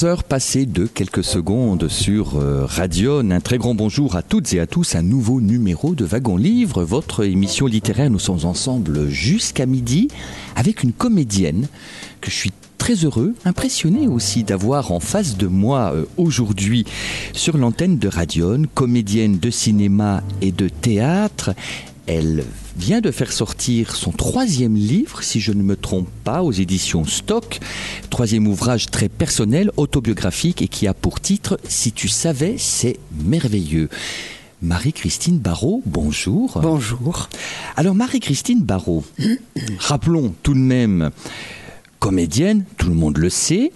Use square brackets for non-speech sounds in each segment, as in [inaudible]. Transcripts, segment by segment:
11 heures passées de quelques secondes sur euh, Radion. Un très grand bonjour à toutes et à tous. Un nouveau numéro de Wagon Livre, votre émission littéraire. Nous sommes ensemble jusqu'à midi avec une comédienne que je suis très heureux, impressionné aussi d'avoir en face de moi euh, aujourd'hui sur l'antenne de Radion, comédienne de cinéma et de théâtre. Elle vient de faire sortir son troisième livre, si je ne me trompe pas, aux éditions Stock. Troisième ouvrage très personnel, autobiographique et qui a pour titre Si tu savais, c'est merveilleux. Marie-Christine Barrault, bonjour. Bonjour. Alors Marie-Christine Barrault, [coughs] rappelons tout de même, comédienne, tout le monde le sait,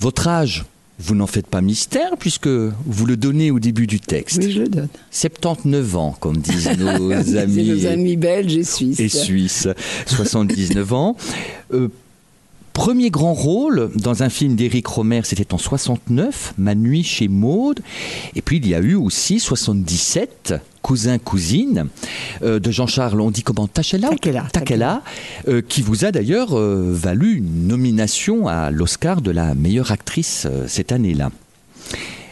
votre âge vous n'en faites pas mystère puisque vous le donnez au début du texte. Oui, je le donne. 79 ans, comme disent [laughs] nos amis. nos amis belges et suisses. Et suisses. 79 ans. Euh, Premier grand rôle dans un film d'Éric Romer, c'était en 69, Ma nuit chez Maude. Et puis il y a eu aussi 77, Cousin Cousine, euh, de Jean-Charles, on dit comment Tachela Takela, euh, qui vous a d'ailleurs euh, valu une nomination à l'Oscar de la meilleure actrice cette année-là.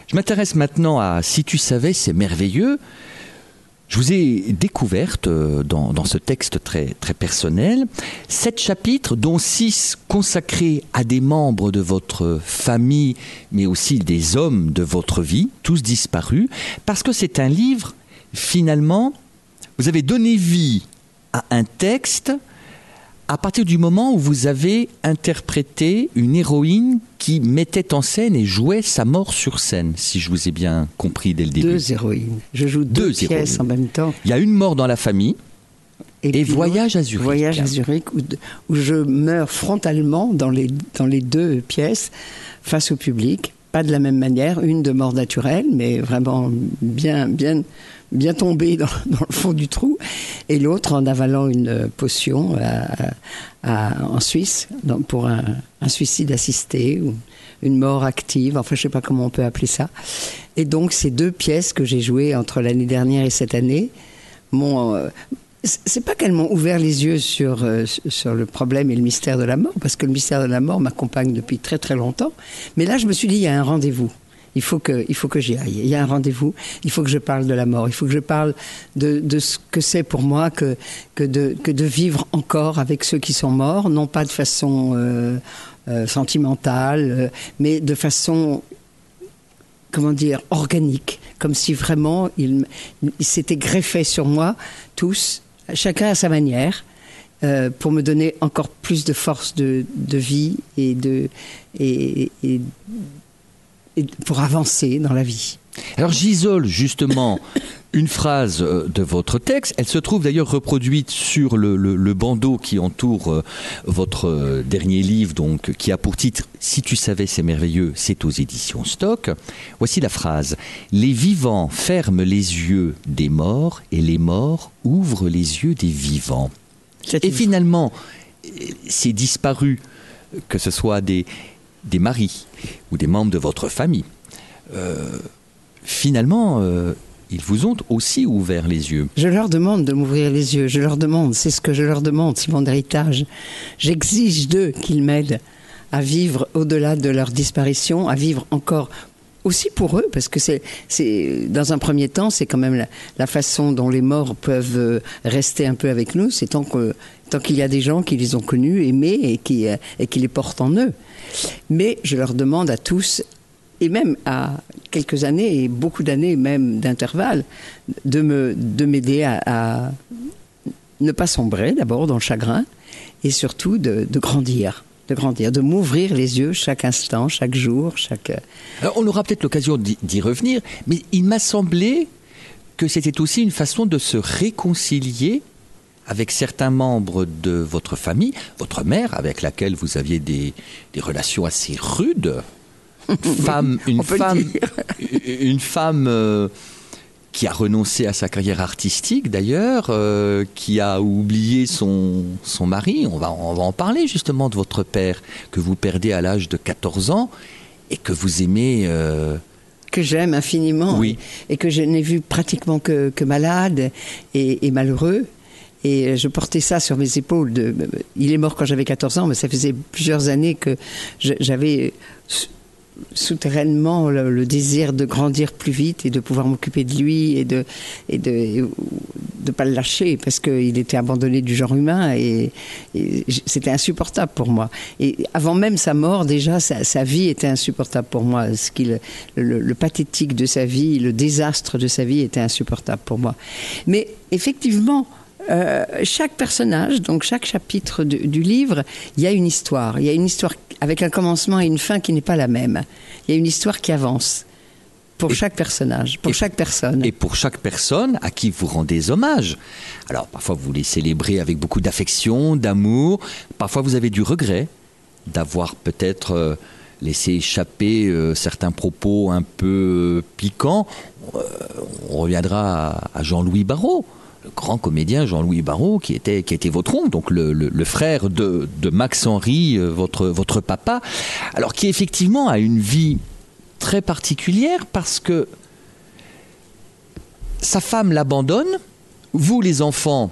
Je m'intéresse maintenant à Si tu savais, c'est merveilleux. Je vous ai découverte euh, dans, ce texte très, très personnel sept chapitres, dont six consacrés à des membres de votre famille, mais aussi des hommes de votre vie, tous disparus, parce que c'est un livre, finalement, vous avez donné vie à un texte à partir du moment où vous avez interprété une héroïne qui mettait en scène et jouait sa mort sur scène, si je vous ai bien compris dès le début. Deux héroïnes. Je joue deux, pièces en même temps. Il y a une mort dans la famille. Et, Voyage à Zurich. Voyage à Zurich, où, je meurs frontalement dans les, dans les deux pièces face au public. Pas de la même manière, une de mort naturelle, mais vraiment bien, bien, bien tombé [laughs] dans, le fond du trou, et l'autre en avalant une potion en Suisse pour un, suicide assisté ou une mort active, enfin je sais pas comment on peut appeler ça. Et donc ces deux pièces que j'ai jouées entre l'année dernière et cette année m'ont euh, c'est pas qu'elles m'ont ouvert les yeux sur, euh, sur le problème et le mystère de la mort, parce que le mystère de la mort m'accompagne depuis très très longtemps. Mais là, je me suis dit, il y a un rendez-vous. Il faut que, il faut que j'y aille. Il y a un rendez-vous. Il faut que je parle de la mort. Il faut que je parle de, ce que c'est pour moi que, que, de, que de vivre encore avec ceux qui sont morts, non pas de façon euh, euh, sentimentale, euh, mais de façon, comment dire, organique, comme si vraiment il, il s'était greffé sur moi tous, chacun à sa manière. Pour me donner encore plus de force de, de vie et de, pour avancer dans la vie. Alors j'isole justement [coughs] une phrase euh, de votre texte. Elle se trouve d'ailleurs reproduite sur le, bandeau qui entoure euh, votre euh, dernier livre, donc qui a pour titre Si tu savais, c'est merveilleux, c'est aux éditions Stock. Voici la phrase Les vivants ferment les yeux des morts et les morts ouvrent les yeux des vivants. Et finalement, c'est disparu, que ce soit des, des maris ou des membres de votre famille, euh, finalement, euh, ils vous ont aussi ouvert les yeux. Je leur demande de m'ouvrir les yeux, je leur demande, c'est ce que je leur demande, c'est mon héritage. J'exige d'eux qu'ils m'aident à vivre au-delà de leur disparition, à vivre encore aussi pour eux, parce que c'est, c'est dans un premier temps, c'est quand même la, façon dont les morts peuvent euh, rester un peu avec nous, c'est tant, que, tant qu'il y a des gens qui les ont connus, aimés et qui, et qui les portent en eux. Mais je leur demande à tous, et même à quelques années et beaucoup d'années même d'intervalle, de me de m'aider à, ne pas sombrer d'abord dans le chagrin et surtout de, grandir de grandir, de m'ouvrir les yeux chaque instant, chaque jour, chaque. on aura peut-être l'occasion d'y revenir, mais il m'a semblé que c'était aussi une façon de se réconcilier avec certains membres de votre famille, votre mère, avec laquelle vous aviez des, des relations assez rudes, [laughs] femme, une femme, une femme euh, qui a renoncé à sa carrière artistique d'ailleurs, euh, qui a oublié son, son mari. On va, on va en parler justement de votre père que vous perdez à l'âge de 14 ans et que vous aimez. euh, que j'aime infiniment Oui. et que je n'ai vu pratiquement que, que malade et, et malheureux. Et je portais ça sur mes épaules. Il est mort quand j'avais 14 ans, mais ça faisait plusieurs années que j'avais sou- souterrainement le, désir de grandir plus vite et de pouvoir m'occuper de lui et de et de pas le lâcher parce qu'il était abandonné du genre humain et, c'était insupportable pour moi. Et avant même sa mort, déjà sa, vie était insupportable pour moi. Ce le pathétique de sa vie, le désastre de sa vie était insupportable pour moi. Mais effectivement. Euh, chaque personnage, donc chaque chapitre du, du livre, il y a une histoire. Il y a une histoire avec un commencement et une fin qui n'est pas la même. Il y a une histoire qui avance pour Et- chaque personnage, pour et- chaque personne. et pour chaque personne à qui vous rendez hommage. Alors parfois vous les célébrez avec beaucoup d'affection, d'amour, parfois vous avez du regret d'avoir peut-être euh, laissé échapper euh, certains propos un peu euh, piquants. On reviendra à, à Jean-Louis Barrault. Le grand comédien Jean-Louis Barrault, qui était, qui était votre oncle, donc le, le- frère de, de Max Henry, euh, votre, votre papa, alors qui effectivement a une vie très particulière parce que sa femme l'abandonne, vous les enfants,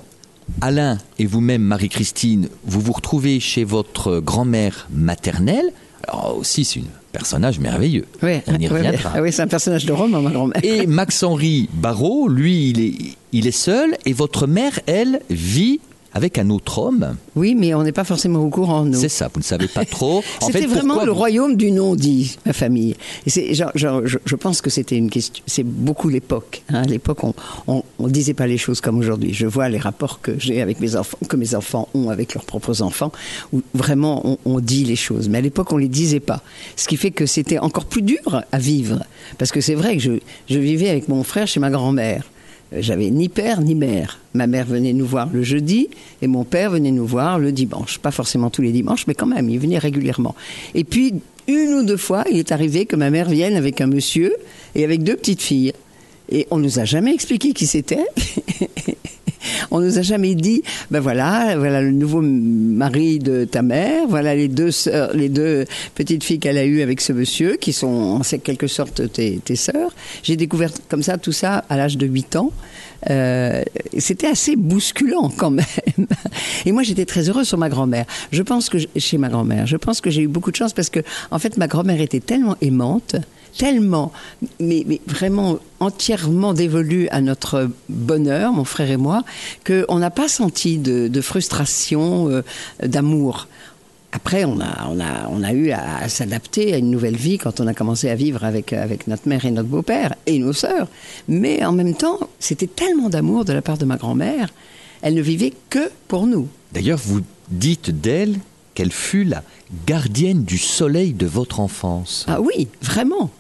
Alain et vous-même Marie-Christine, vous vous retrouvez chez votre grand-mère maternelle. Alors aussi c'est un personnage merveilleux. Ouais, On y [laughs] reviendra. Ah oui, c'est un personnage de roman, ma grand-mère. Et [laughs] Max-Henri Barrault, lui, il est, il est seul et votre mère, elle, vit avec un autre homme. Oui, mais on n'est pas forcément au courant, nous. C'est ça, vous ne savez pas [laughs] trop. C'était vraiment le vous- royaume du non-dit, ma famille. Et c'est, genre, genre, je, je pense que c'était une question. C'est beaucoup l'époque. hein. À l'époque, on, on disait pas les choses comme aujourd'hui. Je vois les rapports que j'ai avec mes enfants, que mes enfants ont avec leurs propres enfants, où vraiment on, on dit les choses. Mais à l'époque, on les disait pas. Ce qui fait que c'était encore plus dur à vivre. Parce que c'est vrai que je, je vivais avec mon frère chez ma grand-mère. Euh, J'avais ni père ni mère. Ma mère venait nous voir le jeudi et mon père venait nous voir le dimanche. Pas forcément tous les dimanches, mais quand même, il venait régulièrement. Et puis, une ou deux fois, il est arrivé que ma mère vienne avec un monsieur et avec deux petites filles. Et on nous a jamais expliqué qui c'était. [laughs] On nous a jamais dit, ben voilà, voilà le nouveau mari de ta mère, voilà les deux sœurs, les deux petites filles qu'elle a eues avec ce monsieur, qui sont en quelque sorte tes, tes sœurs. J'ai découvert comme ça tout ça à l'âge de 8 ans. Euh, C'était assez bousculant quand même. Et moi, j'étais très heureuse sur ma grand-mère. Je pense que chez ma grand-mère, je pense que j'ai eu beaucoup de chance parce que, en fait, ma grand-mère était tellement aimante, tellement, mais, mais vraiment entièrement dévolue à notre bonheur, mon frère et moi, qu'on n'a pas senti de, de frustration, euh, d'amour. Après, on a, on a, on a eu à, à s'adapter à une nouvelle vie quand on a commencé à vivre avec, avec notre mère et notre beau-père et nos sœurs. Mais en même temps, c'était tellement d'amour de la part de ma grand-mère. Elle ne vivait que pour nous. D'ailleurs, vous dites d'elle qu'elle fut la gardienne du soleil de votre enfance. Ah oui, vraiment.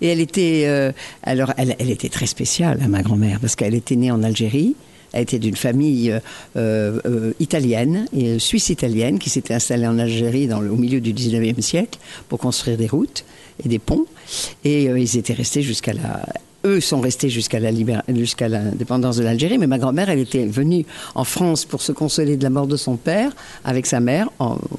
Et elle était, euh, alors, elle, était très spéciale, hein, ma grand-mère, parce qu'elle était née en Algérie. Elle était d'une famille euh, euh, italienne, suisse-italienne, qui s'était installée en Algérie au milieu du 19e siècle pour construire des routes et des ponts. Et ils étaient restés jusqu'à la. Eux sont restés jusqu'à la libéra- jusqu'à l'indépendance de l'Algérie, mais ma grand-mère, elle était venue en France pour se consoler de la mort de son père avec sa mère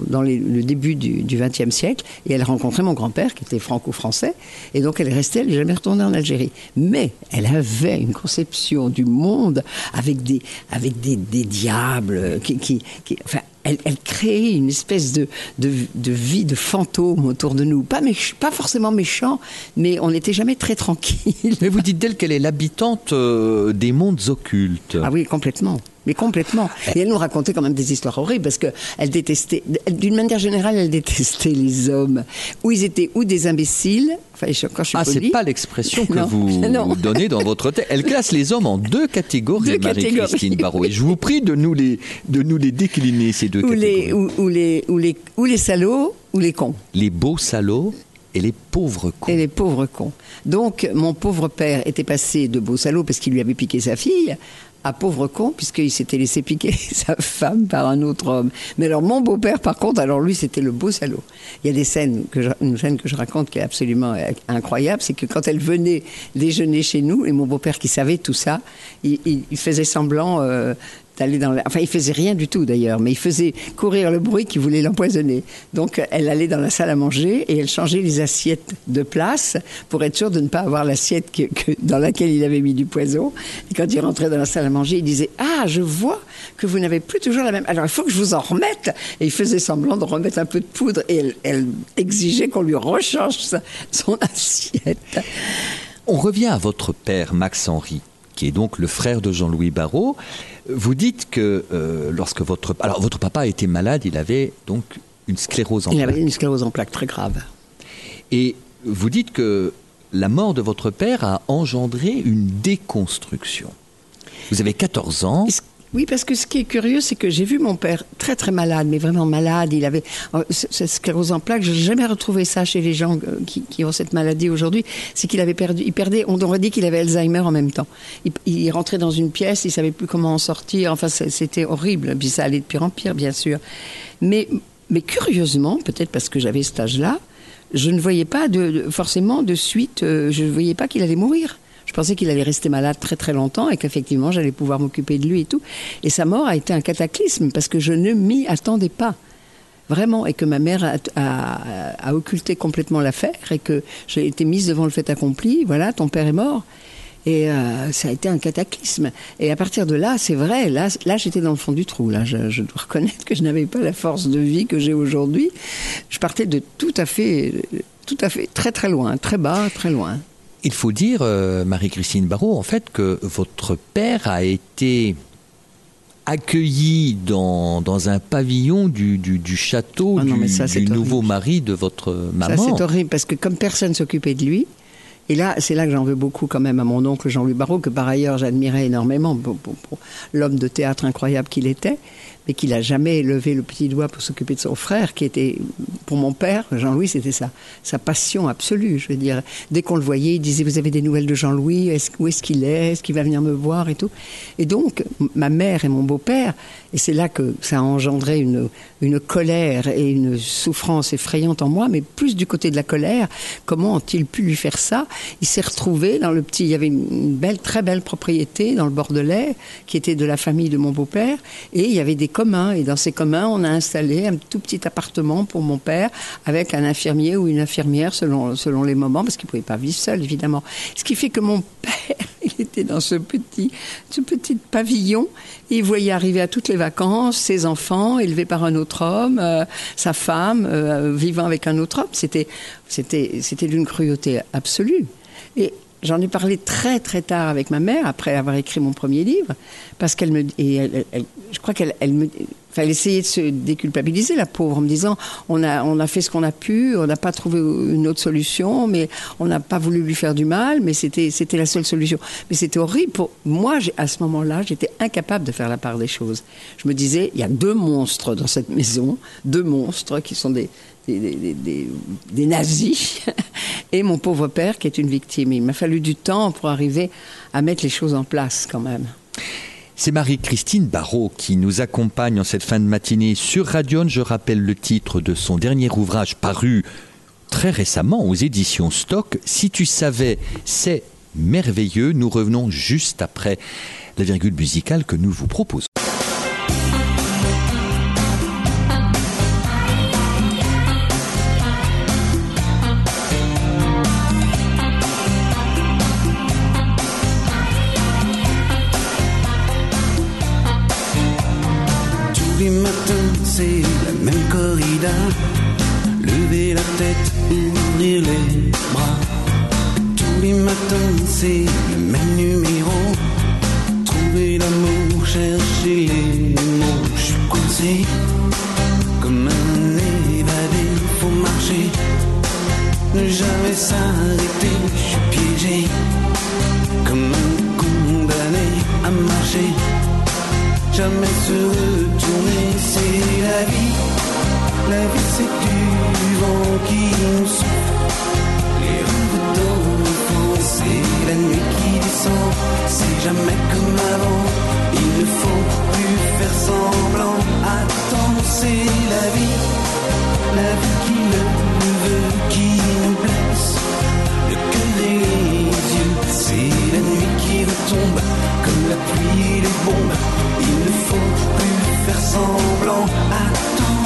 dans le début du XXe siècle, et elle a rencontré mon grand-père qui était franco-français, et donc elle est restée, elle n'est jamais retournée en Algérie. Mais elle avait une conception du monde avec des, avec des, des diables qui, qui, qui- enfin, elle, elle créait une espèce de, de, de vie de fantôme autour de nous. Pas, méch- pas forcément méchant, mais on n'était jamais très tranquille. Mais vous dites d'elle qu'elle est l'habitante euh, des mondes occultes. Ah oui, complètement. Mais complètement. Et elle nous racontait quand même des histoires horribles parce que elle détestait, d'une manière générale, elle détestait les hommes. Ou ils étaient ou des imbéciles, enfin, je- quand je suis Ah, c'est pas l'expression que Non, vous [laughs] non. donnez dans votre tête. Elle classe les hommes en deux catégories, Deux Marie-Christine. Barrault. Et je vous prie de nous les, de nous les décliner, ces deux ou les, catégories. ou, ou les, ou les, ou les salauds, ou les cons. Les beaux salauds et les pauvres cons. Et les pauvres cons. Donc, mon pauvre père était passé de beau salaud parce qu'il lui avait piqué sa fille à pauvre con, puisqu'il s'était laissé piquer [laughs] sa femme par un autre homme. Mais alors, mon beau-père, par contre, alors lui, c'était le beau salaud. Il y a des scènes, que je, une scène que je raconte qui est absolument incroyable, c'est que quand elle venait déjeuner chez nous, et mon beau-père qui savait tout ça, il, il, faisait semblant euh, d'aller dans. Enfin, il faisait rien du tout d'ailleurs, mais il faisait courir le bruit qui voulait l'empoisonner. Donc, elle allait dans la salle à manger et elle changeait les assiettes de place pour être sûre de ne pas avoir l'assiette dans laquelle il avait mis du poison. Et quand il rentrait dans la salle à manger, il disait Ah, je vois que vous n'avez plus toujours la même. Alors, il faut que je vous en remette. Et il faisait semblant de remettre un peu de poudre et elle, exigeait qu'on lui rechange son [laughs] assiette. On revient à votre père, Max Henry qui est donc le frère de Jean-Louis Barrault. Vous dites que euh, lorsque votre... Alors, votre papa était malade, il avait donc une sclérose en plaques. Il avait une sclérose en plaques très grave. Et vous dites que la mort de votre père a engendré une déconstruction. Vous avez 14 ans. Oui, parce que ce qui est curieux, c'est que j'ai vu mon père très très malade, mais vraiment malade. Il avait euh, cette sclérose en plaques. Je n'ai jamais retrouvé ça chez les gens euh, qui, ont cette maladie aujourd'hui. C'est qu'il avait perdu, il perdait. On aurait dit qu'il avait Alzheimer en même temps. Il, rentrait dans une pièce, il savait plus comment en sortir. Enfin, c'était horrible. Puis ça allait de pire en pire, bien sûr. Mais, mais curieusement, peut-être parce que j'avais cet âge-là, je ne voyais pas de, forcément de suite. Euh, je ne voyais pas qu'il allait mourir. Je pensais qu'il allait rester malade très très longtemps et qu'effectivement j'allais pouvoir m'occuper de lui et tout. Et sa mort a été un cataclysme parce que je ne m'y attendais pas. Vraiment, et que ma mère a, occulté complètement l'affaire et que j'ai été mise devant le fait accompli. Voilà, ton père est mort. Et euh, ça a été un cataclysme. Et à partir de là, c'est vrai, là, là j'étais dans le fond du trou. Là, je, je dois reconnaître que je n'avais pas la force de vie que j'ai aujourd'hui. Je partais de tout à fait, tout à fait, très très loin, très bas, très loin. Il faut dire, euh, Marie-Christine Barrault, en fait, que votre père a été accueilli dans, dans un pavillon du, du, château ah du, nouveau mari de votre maman. Ça, c'est horrible, parce que comme personne s'occupait de lui, et là, c'est là que j'en veux beaucoup quand même à mon oncle Jean-Louis Barrault, que par ailleurs j'admirais énormément pour l'homme de théâtre incroyable qu'il était mais qu'il n'a jamais levé le petit doigt pour s'occuper de son frère, qui était, pour mon père, Jean-Louis, c'était ça, sa passion absolue. Je veux dire, dès qu'on le voyait, il disait Vous avez des nouvelles de Jean-Louis Où est-ce qu'il est Est-ce qu'il va venir me voir et tout? Et donc, ma mère et mon beau-père, et c'est là que ça a engendré une, une colère et une souffrance effrayante en moi, mais plus du côté de la colère. Comment ont-ils pu lui faire ça? Il s'est retrouvé dans le petit. Il y avait une belle, très belle propriété dans le Bordelais, qui était de la famille de mon beau-père, et il y avait des communs. Et dans ces communs, on a installé un tout petit appartement pour mon père avec un infirmier ou une infirmière selon, selon les moments, parce qu'il ne pouvait pas vivre seul, évidemment. Ce qui fait que mon [laughs] père, il était dans ce petit, ce petit pavillon et il voyait arriver à toutes les vacances ses enfants élevés par un autre homme, euh, sa femme euh, vivant avec un autre homme. C'était, c'était, c'était d'une cruauté absolue. Et J'en ai parlé très très tard avec ma mère après avoir écrit mon premier livre, parce qu'elle me, et elle, je crois qu'elle elle me, enfin, elle essayait de se déculpabiliser la pauvre en me disant on a on a fait ce qu'on a pu, on n'a pas trouvé une autre solution, mais on n'a pas voulu lui faire du mal, mais c'était c'était la seule solution. Mais c'était horrible pour moi à ce moment-là, j'étais incapable de faire la part des choses. Je me disais il y a deux monstres dans cette maison, deux monstres qui sont des des, nazis, [laughs] et mon pauvre père qui est une victime. Il m'a fallu du temps pour arriver à mettre les choses en place quand même. C'est Marie-Christine Barrault qui nous accompagne en cette fin de matinée sur Radion. Je rappelle le titre de son dernier ouvrage paru très récemment aux éditions Stock. Si tu savais, c'est merveilleux. Nous revenons juste après la virgule musicale que nous vous proposons. Marcher. Jamais se retourner, c'est la vie. La vie, c'est du vent qui nous souffle. Les rues c'est la nuit qui descend. c'est jamais comme avant. Il ne faut plus faire semblant. Attends, c'est la vie, la vie qui le veut, qui nous blesse. Le cœur les yeux, c'est la nuit qui retombe et les bombes. Il ne faut plus faire semblant. Attends.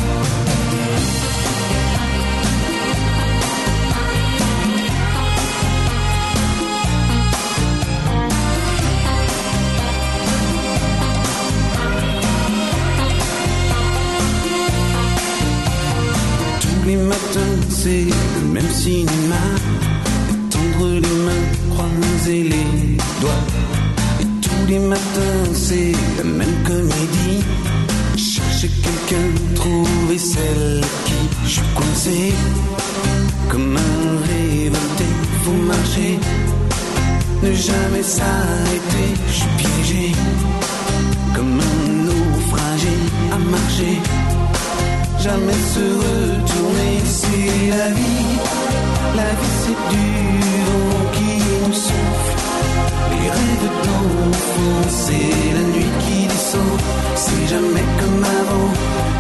Tous les matins, c'est le même cinéma. Tendre les mains, croiser les doigts. Et tous les matins, c'est la même comédie. Chercher quelqu'un, trouver celle qui je suis coincé. Comme un révolté, faut marcher. Ne jamais s'arrêter, je suis piégé. Comme un naufragé à marcher jamais se retourner, c'est la vie. La vie c'est du vent qui nous souffle. Les rêves c'est la nuit qui descend. C'est jamais comme avant,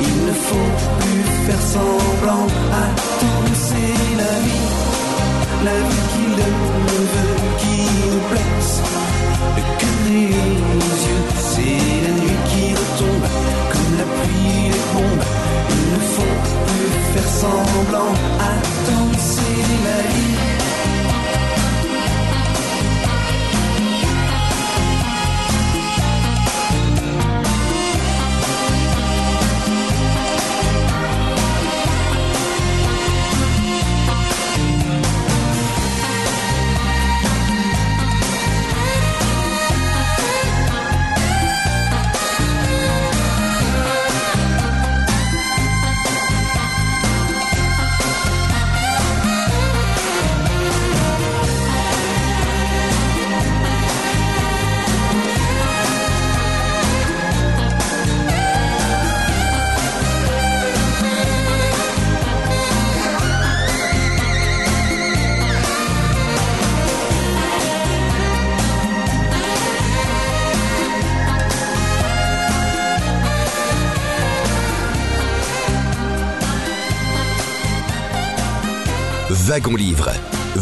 il ne faut plus faire semblant.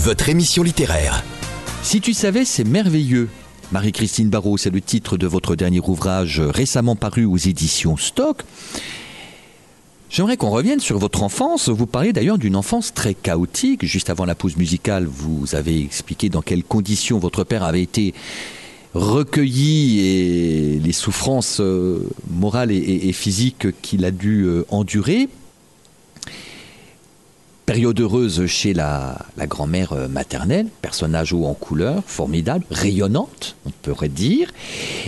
Votre émission littéraire. Si tu savais, c'est merveilleux. Marie-Christine Barrault, c'est le titre de votre dernier ouvrage euh, récemment paru aux éditions Stock. J'aimerais qu'on revienne sur votre enfance. Vous parlez d'ailleurs d'une enfance très chaotique. Juste avant la pause musicale, vous avez expliqué dans quelles conditions votre père avait été recueilli et les souffrances euh, morales et, physiques qu'il a dû euh, endurer. Période heureuse chez la, la grand-mère euh, maternelle, personnage haut en couleur, formidable, rayonnante, on pourrait dire.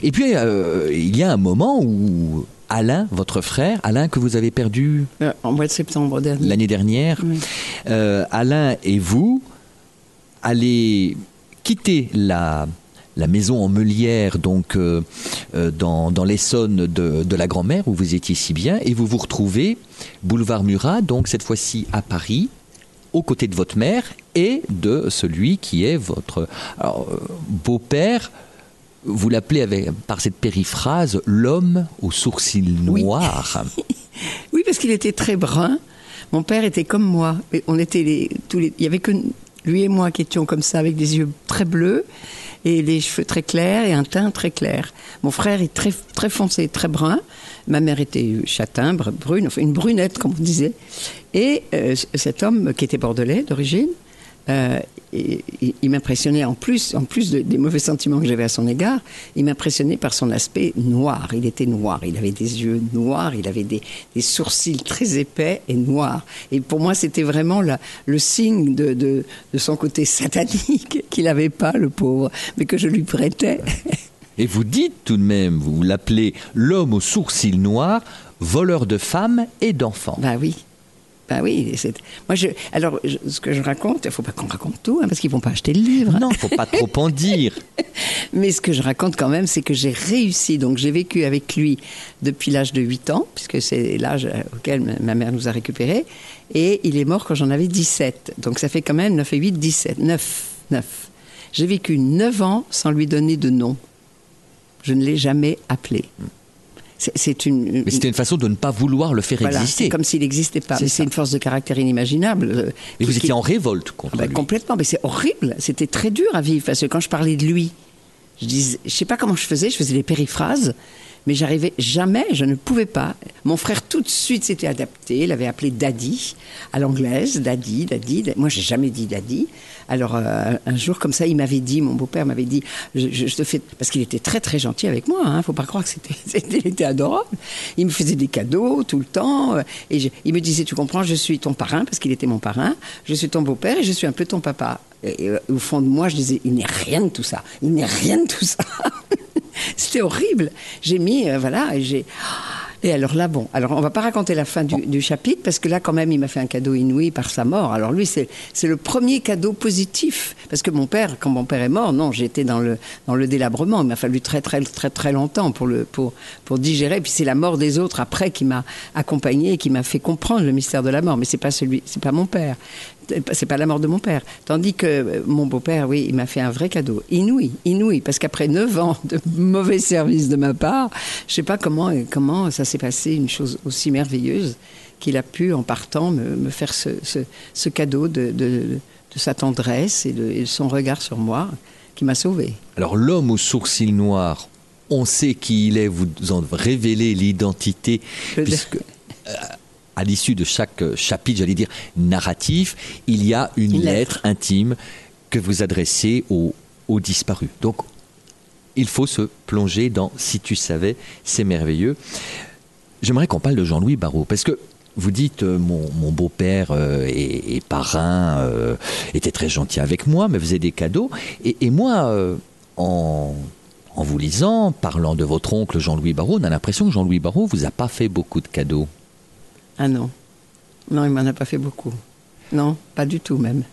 Et puis, euh, il y a un moment où Alain, votre frère, Alain que vous avez perdu Euh, en mois de septembre dernier. l'année dernière, Oui. euh, Alain et vous allez quitter la, la maison en Meulière, donc euh, euh, dans, dans l'Essonne de, de la grand-mère où vous étiez si bien, et vous vous retrouvez boulevard Murat, donc cette fois-ci à Paris, aux côtés de votre mère et de celui qui est votre euh, beau-père. Vous l'appelez avec, par cette périphrase l'homme aux sourcils noirs. [laughs] Oui, parce qu'il était très brun. Mon père était comme moi. On était les, tous les, il y avait que lui et moi qui étions comme ça, avec des yeux très bleus et des cheveux très clairs et un teint très clair. Mon frère est très, très foncé, très brun. Ma mère était châtain, br- brune, enfin une brunette, comme on disait. Et euh, cet homme qui était bordelais d'origine, euh, et- il, il m'impressionnait en plus, en plus de- des mauvais sentiments que j'avais à son égard, il m'impressionnait par son aspect noir. Il était noir, il avait des yeux noirs, il avait des, des sourcils très épais et noirs. Et pour moi, c'était vraiment la- le signe de, de- de son côté satanique [laughs] qu'il n'avait pas, le pauvre, mais que je lui prêtais. [laughs] Et vous dites tout de même, vous l'appelez l'homme aux sourcils noirs, voleur de femmes et d'enfants. Bah oui. Bah oui, c'est- moi je, alors je- ce que je raconte, il faut pas qu'on raconte tout, hein, parce qu'ils vont pas acheter le livre. Non, faut pas trop en dire. [laughs] Mais ce que je raconte quand même, c'est que j'ai réussi. Donc j'ai vécu avec lui depuis l'âge de 8 ans, puisque c'est l'âge auquel ma- ma mère nous a récupérés. Et il est mort quand j'en avais 17. Donc ça fait quand même 9 et 8, 17. 9. 9. J'ai vécu 9 ans sans lui donner de nom. Je ne l'ai jamais appelé. C'est- une, Mais c'était une façon de ne pas vouloir le faire voilà, exister. comme s'il n'existait pas. C'est Mais ça. C'est une force de caractère inimaginable. euh, Et vous qui- étiez en révolte contre ah bah, lui. Complètement, mais c'est horrible. C'était très dur à vivre parce que quand je parlais de lui, je disais, je sais pas comment je faisais, je faisais des périphrases, mais j'arrivais jamais, je ne pouvais pas. Mon frère tout de suite s'était adapté, il avait appelé Daddy à l'anglaise, Daddy, Daddy. Da- Moi, j'ai jamais dit Daddy. Alors euh, un jour comme ça, il m'avait dit, mon beau-père m'avait dit, je, te fais, parce qu'il était très très gentil avec moi. Hein, faut pas croire que c'était, [laughs] il était adorable. Il me faisait des cadeaux tout le temps, euh, et il me disait, tu comprends, je suis ton parrain parce qu'il était mon parrain, je suis ton beau-père et je suis un peu ton papa. Et, au fond de moi, je disais, il n'est rien de tout ça. Il n'est rien de tout ça. [laughs] [laughs] C'était horrible. J'ai mis, euh, voilà, et j'ai. Et alors là, bon, alors on va pas raconter la fin du, chapitre parce que là, quand même, il m'a fait un cadeau inouï par sa mort. Alors lui, c'est le premier cadeau positif parce que mon père, quand mon père est mort, non, j'étais dans le dans le délabrement. Il m'a fallu très très très très longtemps pour le pour pour digérer. Puis c'est la mort des autres après qui m'a accompagné qui m'a fait comprendre le mystère de la mort. Mais c'est pas celui, c'est pas mon père. C'est pas la mort de mon père. Tandis que euh, mon beau-père, oui, il m'a fait un vrai cadeau. Inouï, inouï. Parce qu'après neuf ans [laughs] de mauvais service de ma part, je sais pas comment, comment ça s'est passé, une chose aussi merveilleuse, qu'il a pu, en partant, me, me faire ce, ce, ce cadeau de, de, de sa tendresse et de, et de son regard sur moi, qui m'a sauvé. Alors l'homme aux sourcils noirs, on sait qui il est, vous en révélez l'identité, puisque euh, [laughs] à l'issue de chaque euh, chapitre, j'allais dire narratif, il y a une, Une lettre. lettre. intime que vous adressez aux, disparus. Donc il faut se plonger dans Si tu savais, c'est merveilleux. J'aimerais qu'on parle de Jean-Louis Barrault, parce que vous dites, euh, mon, mon beau-père euh, et, et parrain euh, était très gentil avec moi, me faisait des cadeaux. Et, et moi, euh, en, en vous lisant, parlant de votre oncle Jean-Louis Barrault, on a l'impression que Jean-Louis Barrault vous a pas fait beaucoup de cadeaux. Ah non. Non, il m'en a pas fait beaucoup. Non, pas du tout même.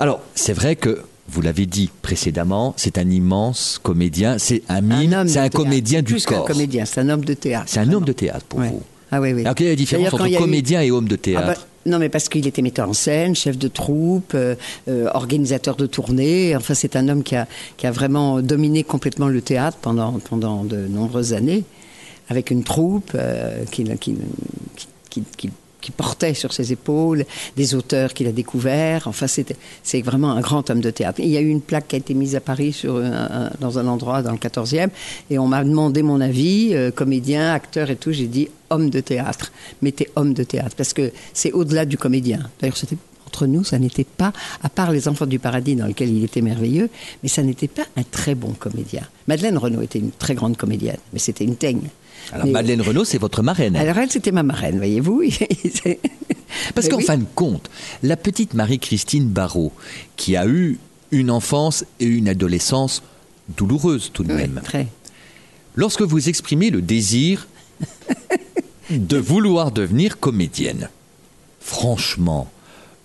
Alors, c'est vrai que, vous l'avez dit précédemment, c'est un immense comédien, c'est un mime, c'est un théâtre. comédien du Plus qu'un corps. comédien, c'est un homme de théâtre. C'est un homme de théâtre pour Ouais. vous. Ah oui, oui. Alors, quelle est la différence entre eu- comédien et homme de Ah théâtre? bah, non, mais parce qu'il était metteur en scène, chef de troupe, euh, euh, organisateur de tournées. Enfin, c'est un homme qui a, qui a vraiment dominé complètement le théâtre pendant, pendant de nombreuses années, avec une troupe euh, qui, qui- portait sur ses épaules, des auteurs qu'il a découverts. Enfin, c'est vraiment un grand homme de théâtre. Il y a eu une plaque qui a été mise à Paris dans un endroit dans le 14e, et on m'a demandé mon avis, euh, comédien, acteur et tout. J'ai dit homme de théâtre. Mettez homme de théâtre, parce que c'est au-delà du comédien. D'ailleurs, c'était entre nous, ça n'était pas, à part les Enfants du Paradis dans lequel il était merveilleux, mais ça n'était pas un très bon comédien. Madeleine Renaud était une très grande comédienne, mais c'était une teigne. Alors, Mais- Madeleine Renaud, c'est votre marraine. alors elle, c'était ma marraine, voyez-vous. [laughs] Parce qu'en oui. fin de compte, la petite Marie-Christine Barrault, qui a eu une enfance et une adolescence douloureuse tout de Oui, même, très. lorsque vous exprimez le désir [laughs] de vouloir devenir comédienne, franchement,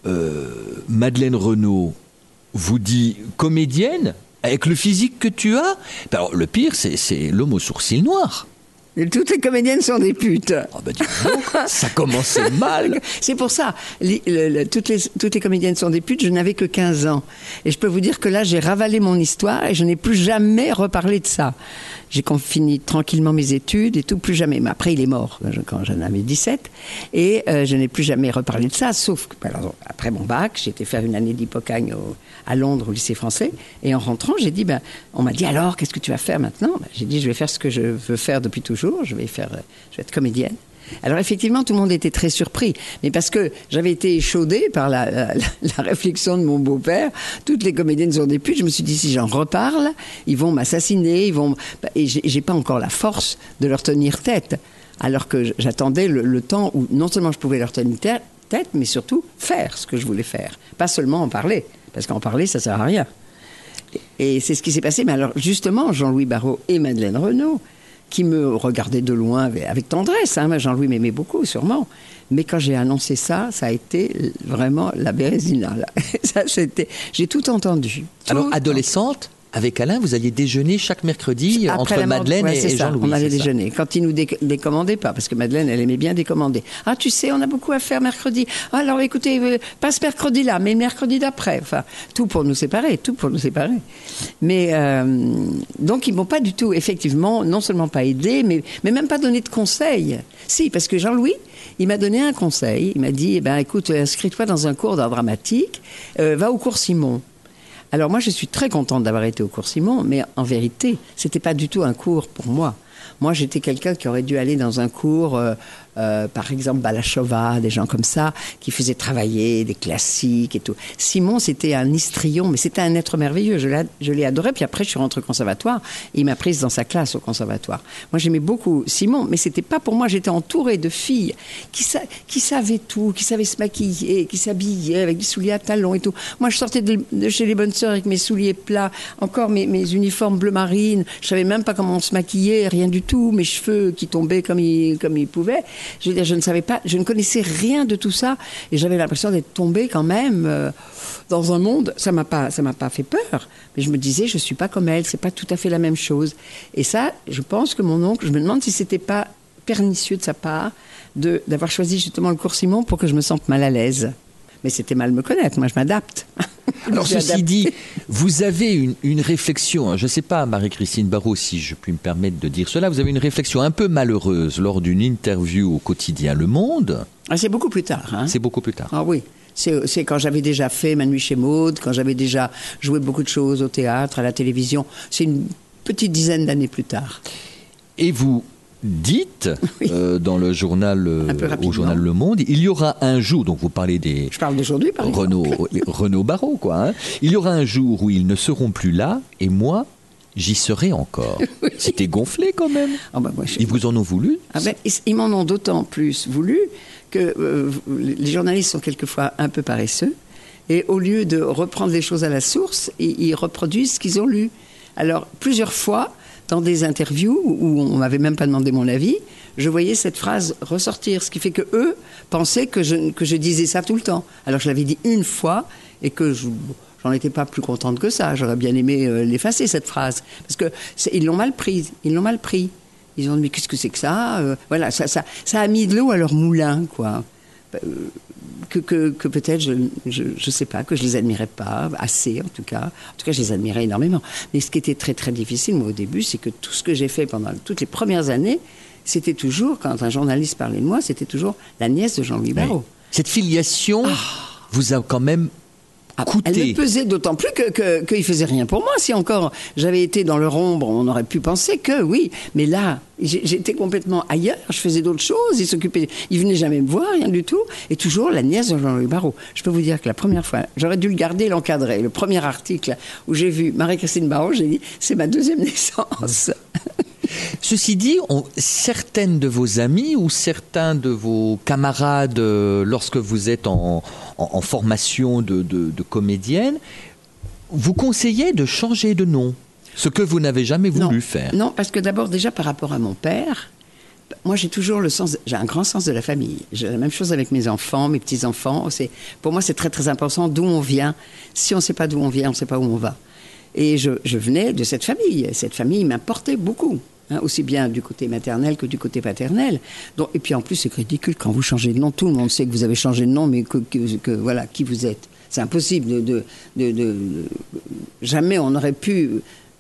euh, Madeleine Renaud vous dit comédienne avec le physique que tu as Ben alors, Le pire, c'est l'homme aux sourcils noirs. Toutes les comédiennes sont des putes. Ben, dis donc, ça commençait mal. [laughs] C'est pour ça, les- le- le- toutes, les, toutes les comédiennes sont des putes, je n'avais que 15 ans. Et je peux vous dire que là, j'ai ravalé mon histoire et je n'ai plus jamais reparlé de ça. J'ai fini tranquillement mes études et tout, plus jamais. Mais après, il est mort je- quand j'en avais 17. Et euh, je n'ai plus jamais reparlé de ça, sauf que, alors, après mon bac, j'ai été faire une année d'hypocagne à Londres, au lycée français. Et en rentrant, j'ai dit, ben, on m'a dit, alors, qu'est-ce que tu vas faire maintenant? Ben, J'ai dit, je vais faire ce que je veux faire depuis toujours. Je vais, faire, euh, je vais être comédienne. Alors effectivement, tout le monde était très surpris, mais parce que j'avais été échaudée par [laughs] la, réflexion de mon beau-père, toutes les comédiennes sont des putes, je me suis dit, si j'en reparle, ils vont m'assassiner, ils vont... Et j'ai pas encore la force de leur tenir tête, alors que j'attendais le, le temps où non seulement je pouvais leur tenir tête, tête, mais surtout faire ce que je voulais faire, pas seulement en parler, parce qu'en parler, ça sert à rien. Et c'est ce qui s'est passé. Mais alors, justement, Jean-Louis Barrault et Madeleine Renaud, qui me regardaient de loin avec, tendresse, hein, Jean-Louis m'aimait beaucoup, sûrement. Mais quand j'ai annoncé ça, ça a été vraiment la bérésina. [laughs] ça, j'ai tout entendu. Alors, adolescente, avec Alain, vous alliez déjeuner chaque mercredi Après entre Madeleine ouais, et, Jean-Louis. On allait déjeuner. Quand il nous dé- décommandait pas, parce que Madeleine, elle aimait bien décommander. Ah, tu sais, on a beaucoup à faire mercredi. Ah, alors écoutez, euh, pas ce mercredi-là, mais le mercredi d'après. Enfin, tout pour nous séparer, tout pour nous séparer. Mais euh, donc, ils m'ont pas du tout, effectivement, non seulement pas aidé, mais, mais même pas donné de conseils. Si, parce que Jean-Louis, il m'a donné un conseil. Il m'a dit, eh ben, écoute, inscris-toi dans un cours d'art dramatique, euh, va au cours Simon. Alors moi, je suis très contente d'avoir été au cours Simon, mais en vérité, c'était pas du tout un cours pour moi. Moi, j'étais quelqu'un qui aurait dû aller dans un cours, euh, par exemple Balachova, des gens comme ça, qui faisaient travailler des classiques et tout. Simon, c'était un histrion, mais c'était un être merveilleux. Je l'ai, adoré. Puis après, je suis rentrée au conservatoire. Il m'a prise dans sa classe au conservatoire. Moi, j'aimais beaucoup Simon, mais c'était pas pour moi. J'étais entourée de filles qui, sa- qui savaient tout, qui savaient se maquiller, qui s'habillaient avec des souliers à talons et tout. Moi, je sortais de, chez les bonnes sœurs avec mes souliers plats, encore mes, mes uniformes bleu marine. Je savais même pas comment on se maquillait, rien du tout. Mes cheveux qui tombaient comme comme ils pouvaient. Je ne savais pas, je ne connaissais rien de tout ça, et j'avais l'impression d'être tombée quand même euh, dans un monde. Ça m'a pas, ça m'a pas fait peur, mais je me disais, je suis pas comme elle, c'est pas tout à fait la même chose. Et ça, je pense que mon oncle, je me demande si c'était pas pernicieux de sa part d'avoir choisi justement le cours Simon pour que je me sente mal à l'aise. Mais c'était mal me connaître, moi je m'adapte. [laughs] Alors ceci dit, vous avez une, une réflexion, hein, je ne sais pas Marie-Christine Barrault si je puis me permettre de dire cela, vous avez une réflexion un peu malheureuse lors d'une interview au quotidien Le Monde, Ah, c'est beaucoup plus tard. Hein. c'est beaucoup plus tard. Ah oui. C'est quand j'avais déjà fait Ma nuit chez Maude, quand j'avais déjà joué beaucoup de choses au théâtre, à la télévision. C'est une petite dizaine d'années plus tard. Et vous dites Oui. euh, dans le journal, euh, au journal Le Monde, il y aura un jour, donc vous parlez des Je parle d'aujourd'hui, par Renault [laughs] Barrault, quoi. hein. Il y aura un jour où ils ne seront plus là, et moi, j'y serai encore. [laughs] C'était gonflé quand même. Ah bah, moi, je- Ils vous en ont voulu Ah ils- ils m'en ont d'autant plus voulu que euh, les journalistes sont quelquefois un peu paresseux. Et au lieu de reprendre les choses à la source, ils, ils reproduisent ce qu'ils ont lu. Alors, plusieurs fois, dans des interviews où on m'avait même pas demandé mon avis, je voyais cette phrase ressortir, ce qui fait que eux pensaient que je, que je disais ça tout le temps. Alors, je l'avais dit une fois et que je, j'en étais pas plus contente que ça. J'aurais bien aimé euh, l'effacer cette prise parce que ils l'ont mal prise. Ils l'ont mal pris. Ils ont dit mais qu'est-ce que c'est que ça Euh, Voilà, ça, a mis de l'eau à leur moulin, quoi. Euh, que, que, que peut-être, je, je sais pas, que je les admirais pas assez, en tout cas. En tout cas, je les admirais énormément. Mais ce qui était très très difficile, moi, au début, c'est que tout ce que j'ai fait pendant toutes les premières années, c'était toujours, quand un journaliste parlait de moi, c'était toujours la nièce de Jean-Louis Barrault. Cette filiation vous a quand même Elle me pesait d'autant plus que que- qu'il faisait rien pour moi. Si encore j'avais été dans leur ombre, on aurait pu penser que oui. Mais là, j'étais complètement ailleurs. Je faisais d'autres choses. Il s'occupait. Il venait jamais me voir, rien du tout. Et toujours la nièce de Jean-Louis Barrault. Je peux vous dire que la première fois, j'aurais dû le garder, et l'encadrer. Le premier article où j'ai vu Marie-Christine Barrault, j'ai dit c'est ma deuxième naissance. [laughs] Ceci dit, on- certaines de vos amies ou certains de vos camarades, euh, lorsque vous êtes en, en- en formation de, de- de comédienne, vous conseillaient de changer de nom, ce que vous n'avez jamais voulu non, faire. Non, parce que d'abord, déjà par rapport à mon père, moi j'ai toujours le sens, j'ai un grand sens de la famille. J'ai la même chose avec mes enfants, mes petits-enfants. C'est, pour moi, c'est très très important d'où on vient. Si on ne sait pas d'où on vient, on ne sait pas où on va. Et je, je venais de cette famille. Cette famille m'importait beaucoup. Hein, aussi bien du côté maternel que du côté paternel. Donc, et puis en plus, c'est ridicule quand vous changez de nom. Tout le monde sait que vous avez changé de nom, mais que, voilà, qui vous êtes. C'est impossible de, de, de- Jamais on n'aurait pu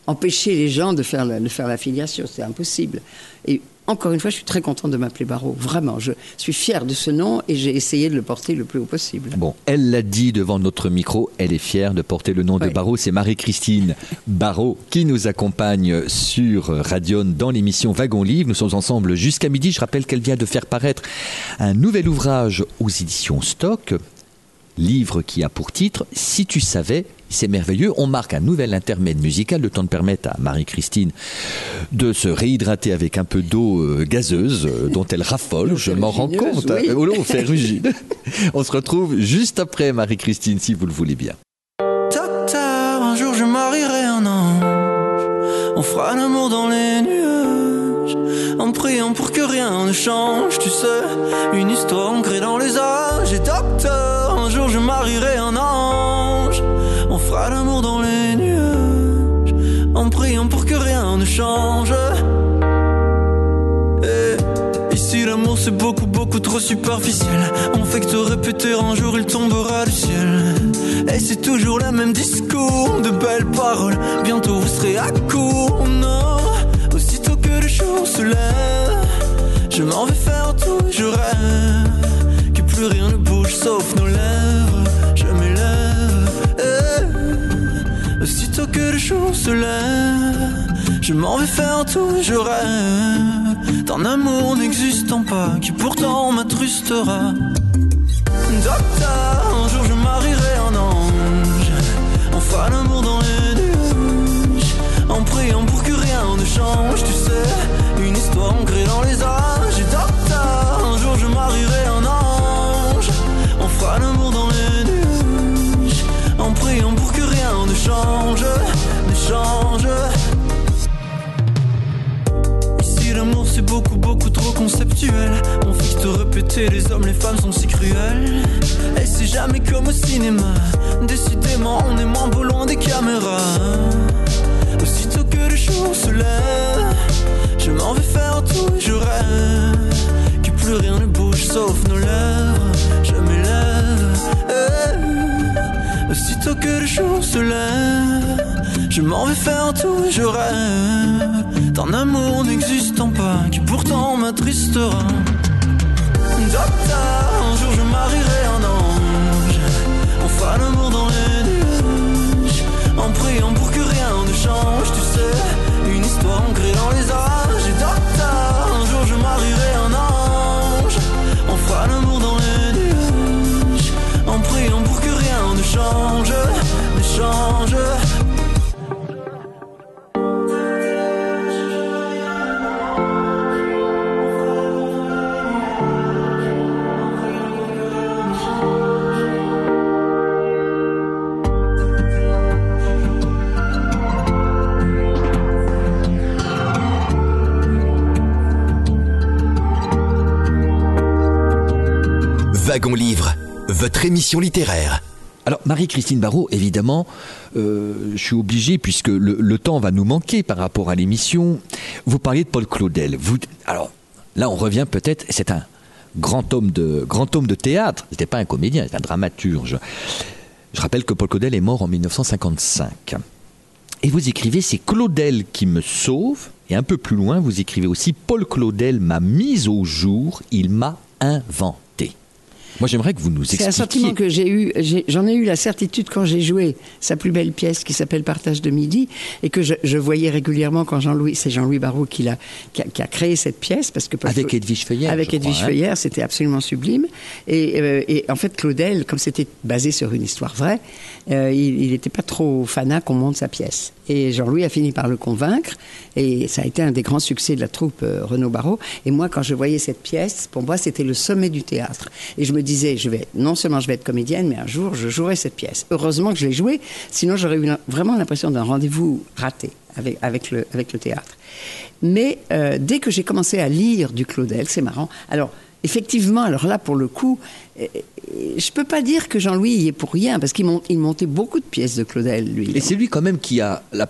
empêcher les gens de faire la, de faire la filiation. C'est impossible. Et encore une fois, je suis très contente de m'appeler Barreau. Vraiment, je suis fière de ce nom et j'ai essayé de le porter le plus haut possible. Bon, elle l'a dit devant notre micro, elle est fière de porter le nom de. Barreau. C'est Marie-Christine Barreau qui nous accompagne sur Radion dans l'émission Wagon Livre. Nous sommes ensemble jusqu'à midi. Je rappelle qu'elle vient de faire paraître un nouvel ouvrage aux éditions Stock, livre qui a pour titre Si tu savais. C'est merveilleux. On marque un nouvel intermède musical, le temps de permettre à Marie-Christine de se réhydrater avec un peu d'eau euh, gazeuse euh, dont elle raffole. Je m'en rends compte. oui. Oh non, [laughs] ferrugine. On se retrouve juste après Marie-Christine, si vous le voulez bien. Docteur, un jour je marierai un ange. On fera l'amour dans les nuages. En priant pour que rien ne change, tu sais. Une histoire ancrée dans les âges. Et docteur, trop superficiel. On fait que te répéter un jour il tombera du ciel. Et c'est toujours le même discours De belles paroles. Bientôt vous serez à court Non. Aussitôt que le jour se lève Je m'en vais faire tout je rêve Que plus rien ne bouge sauf nos lèvres. Je m'élève eh. Aussitôt que le jour se lève je m'en vais faire tout, je rêve d'un amour n'existant pas qui pourtant m'attrustera. Docteur, un jour je marierai un ange. Fera l'amour dans les nuages. En priant pour que rien ne change, tu sais. Une histoire ancrée dans les âges. Conceptuel On fait te répéter les hommes les femmes sont si cruels. Et c'est jamais comme au cinéma. Décidément on est moins beau loin des caméras. Aussitôt que le jour se lève Je m'en vais faire tout je rêve Que plus rien ne bouge sauf nos lèvres. Je m'élève. Aussitôt que le jour se lève Je m'en vais faire tout je rêve d'un amour n'existant pas qui pourtant m'attristera. Docteur, un jour je marierai un ange. On fera l'amour dans les nuages. En priant pour que rien ne change, tu sais. Une histoire ancrée dans les âges. Votre émission littéraire. Alors, Marie-Christine Barrault, évidemment, euh, je suis obligé, puisque le, temps va nous manquer par rapport à l'émission, vous parliez de Paul Claudel. Alors, là, on revient peut-être, c'est un grand homme de, grand homme de théâtre, c'était pas un comédien, c'est un dramaturge. Je rappelle que Paul Claudel est mort en 1955. Et vous écrivez, c'est Claudel qui me sauve, et un peu plus loin, vous écrivez aussi, Paul Claudel m'a mise au jour, il m'a inventé. Moi, j'aimerais que vous nous expliquiez. C'est un sentiment que j'ai eu. J'en ai, eu la certitude quand j'ai joué sa plus belle pièce qui s'appelle Partage de midi et que je, je voyais régulièrement quand Jean-Louis, c'est Jean-Louis Barrault qui, l'a- qui, a, qui a créé cette pièce parce que Avec Edwige Feuillère, Avec Edwige crois, hein. Feuillère, c'était absolument sublime. Et, euh, et en fait, Claudel, comme c'était basé sur une histoire vraie, euh, il n'était pas trop fanat qu'on monte sa pièce. Et Jean-Louis a fini par le convaincre. Et ça a été un des grands succès de la troupe euh, Renaud Barrault. Et moi, quand je voyais cette pièce, pour moi, c'était le sommet du théâtre. Et je me disais, je vais, non seulement je vais être comédienne, mais un jour, je jouerai cette pièce. Heureusement que je l'ai jouée, sinon j'aurais eu vraiment l'impression d'un rendez-vous raté avec, avec, le, avec le théâtre. Mais euh, dès que j'ai commencé à lire du Claudel, c'est marrant. Alors, effectivement, alors là, pour le coup, euh, je peux pas dire que Jean-Louis y est pour rien, parce qu'il mon- il montait beaucoup de pièces de Claudel, lui. Et c'est lui quand même qui a la,